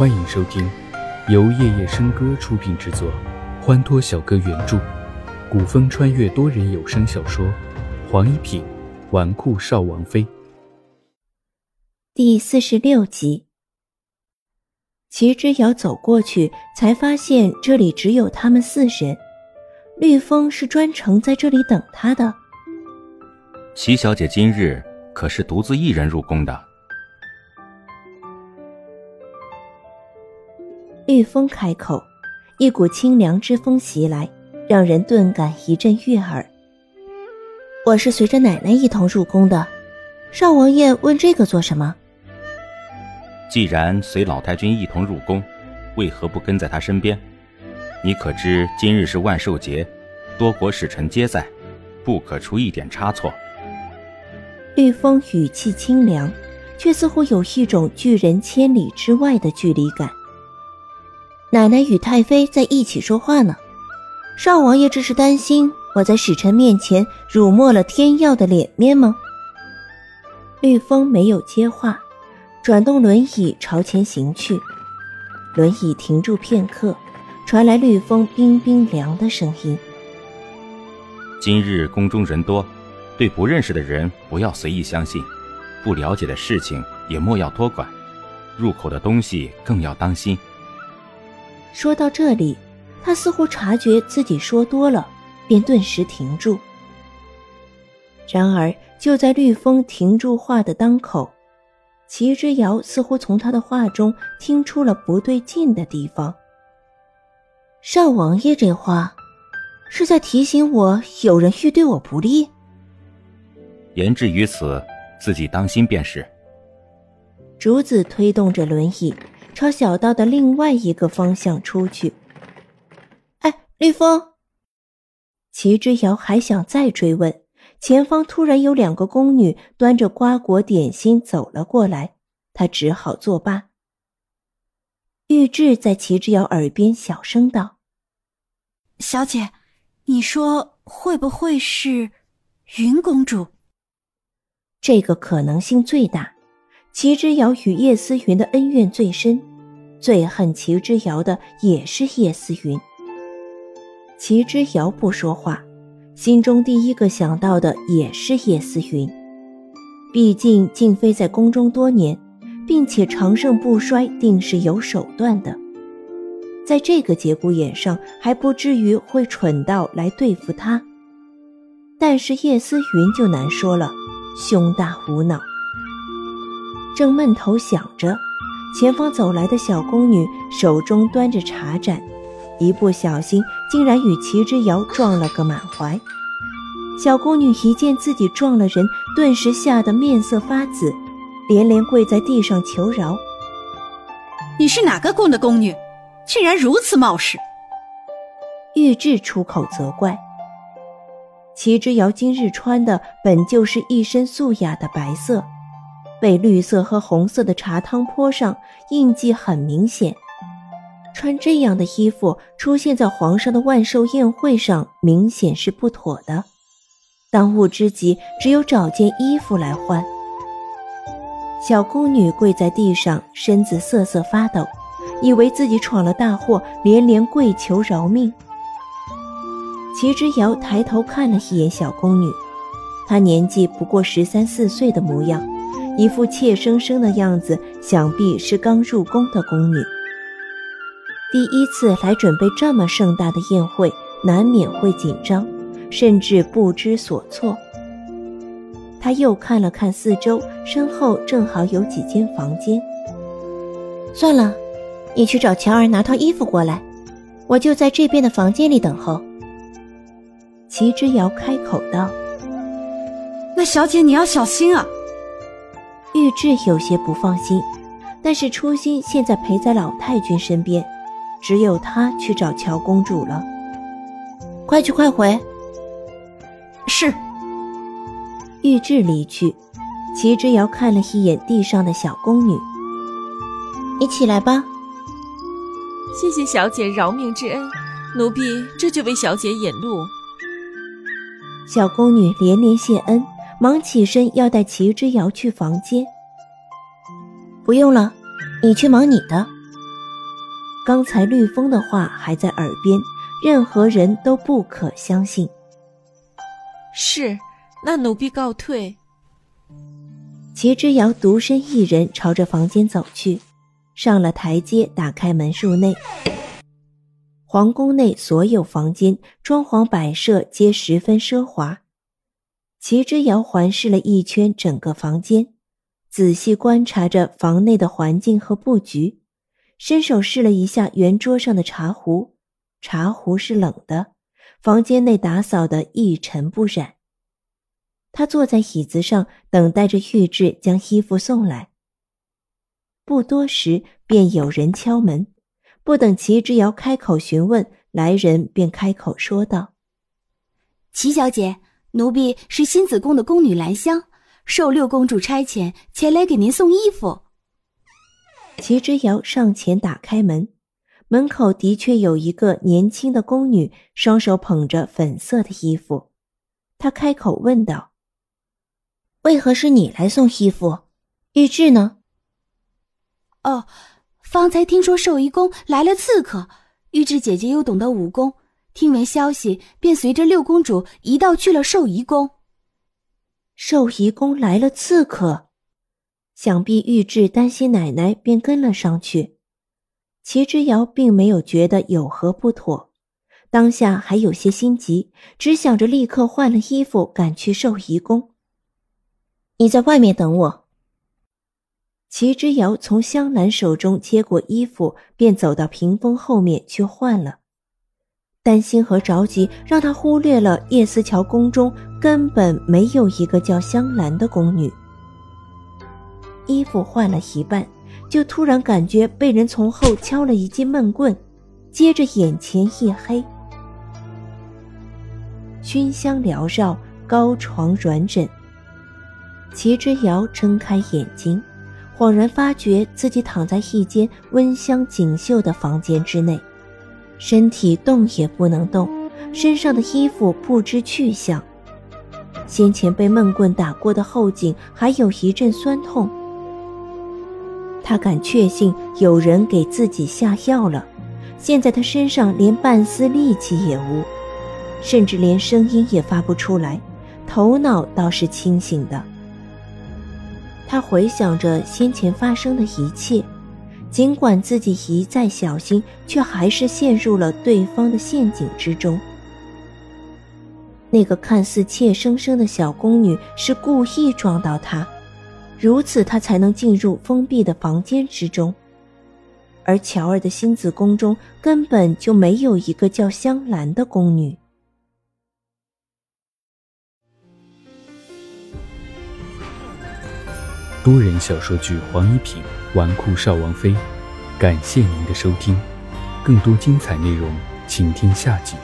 欢迎收听由夜夜笙歌出品制作，欢脱小哥原著，古风穿越多人有声小说《黄一品纨绔少王妃》第四十六集。齐之遥走过去，才发现这里只有他们四人。绿风是专程在这里等他的。齐小姐今日可是独自一人入宫的？绿风开口，一股清凉之风袭来，让人顿感一阵悦耳。我是随着奶奶一同入宫的，少王爷问这个做什么？既然随老太君一同入宫，为何不跟在他身边？你可知今日是万寿节，多国使臣皆在，不可出一点差错。绿风语气清凉，却似乎有一种拒人千里之外的距离感。奶奶与太妃在一起说话呢，少王爷这是担心我在使臣面前辱没了天耀的脸面吗？绿风没有接话，转动轮椅朝前行去，轮椅停住片刻。传来绿风冰冰凉的声音。今日宫中人多，对不认识的人不要随意相信，不了解的事情也莫要多管，入口的东西更要当心。说到这里，他似乎察觉自己说多了，便顿时停住。然而就在绿风停住话的当口，齐之遥似乎从他的话中听出了不对劲的地方。少王爷这话，是在提醒我有人欲对我不利。言至于此，自己当心便是。竹子推动着轮椅，朝小道的另外一个方向出去。哎，绿风。齐之遥还想再追问，前方突然有两个宫女端着瓜果点心走了过来，他只好作罢。玉质在齐之遥耳边小声道：“小姐，你说会不会是云公主？这个可能性最大。齐之遥与叶思云的恩怨最深，最恨齐之遥的也是叶思云。齐之遥不说话，心中第一个想到的也是叶思云。毕竟静妃在宫中多年。”并且长盛不衰，定是有手段的。在这个节骨眼上，还不至于会蠢到来对付他。但是叶思云就难说了，胸大无脑。正闷头想着，前方走来的小宫女手中端着茶盏，一不小心竟然与齐之遥撞了个满怀。小宫女一见自己撞了人，顿时吓得面色发紫。连连跪在地上求饶。你是哪个宫的宫女，竟然如此冒失？玉质出口责怪。齐之遥今日穿的本就是一身素雅的白色，被绿色和红色的茶汤泼上，印记很明显。穿这样的衣服出现在皇上的万寿宴会上，明显是不妥的。当务之急，只有找件衣服来换。小宫女跪在地上，身子瑟瑟发抖，以为自己闯了大祸，连连跪求饶命。齐之遥抬头看了一眼小宫女，她年纪不过十三四岁的模样，一副怯生生的样子，想必是刚入宫的宫女。第一次来准备这么盛大的宴会，难免会紧张，甚至不知所措。他又看了看四周，身后正好有几间房间。算了，你去找乔儿拿套衣服过来，我就在这边的房间里等候。齐之遥开口道：“那小姐你要小心啊。”玉质有些不放心，但是初心现在陪在老太君身边，只有他去找乔公主了。快去快回。是。玉质离去，齐之遥看了一眼地上的小宫女。你起来吧。谢谢小姐饶命之恩，奴婢这就为小姐引路。小宫女连连谢恩，忙起身要带齐之遥去房间。不用了，你去忙你的。刚才绿风的话还在耳边，任何人都不可相信。是，那奴婢告退。齐之遥独身一人朝着房间走去，上了台阶，打开门入内。皇宫内所有房间装潢摆设皆十分奢华。齐之遥环视了一圈整个房间，仔细观察着房内的环境和布局，伸手试了一下圆桌上的茶壶，茶壶是冷的。房间内打扫的一尘不染。他坐在椅子上，等待着玉质将衣服送来。不多时，便有人敲门。不等齐之遥开口询问，来人便开口说道：“齐小姐，奴婢是新子宫的宫女兰香，受六公主差遣前来给您送衣服。”齐之遥上前打开门，门口的确有一个年轻的宫女，双手捧着粉色的衣服。他开口问道：“为何是你来送衣服？玉质呢？”“哦。”方才听说寿仪宫来了刺客，玉质姐姐又懂得武功，听闻消息便随着六公主一道去了寿仪宫。寿仪宫来了刺客，想必玉质担心奶奶，便跟了上去。齐之遥并没有觉得有何不妥，当下还有些心急，只想着立刻换了衣服赶去寿仪宫。你在外面等我。齐之遥从香兰手中接过衣服，便走到屏风后面去换了。担心和着急让他忽略了叶思桥宫中根本没有一个叫香兰的宫女。衣服换了一半，就突然感觉被人从后敲了一记闷棍，接着眼前一黑。熏香缭绕，高床软枕。齐之遥睁开眼睛。恍然发觉自己躺在一间温香锦绣的房间之内，身体动也不能动，身上的衣服不知去向。先前被闷棍打过的后颈还有一阵酸痛。他敢确信有人给自己下药了。现在他身上连半丝力气也无，甚至连声音也发不出来，头脑倒是清醒的。他回想着先前发生的一切，尽管自己一再小心，却还是陷入了对方的陷阱之中。那个看似怯生生的小宫女是故意撞到他，如此他才能进入封闭的房间之中。而乔儿的新子宫中根本就没有一个叫香兰的宫女。多人小说剧《黄一品纨绔少王妃》，感谢您的收听，更多精彩内容，请听下集。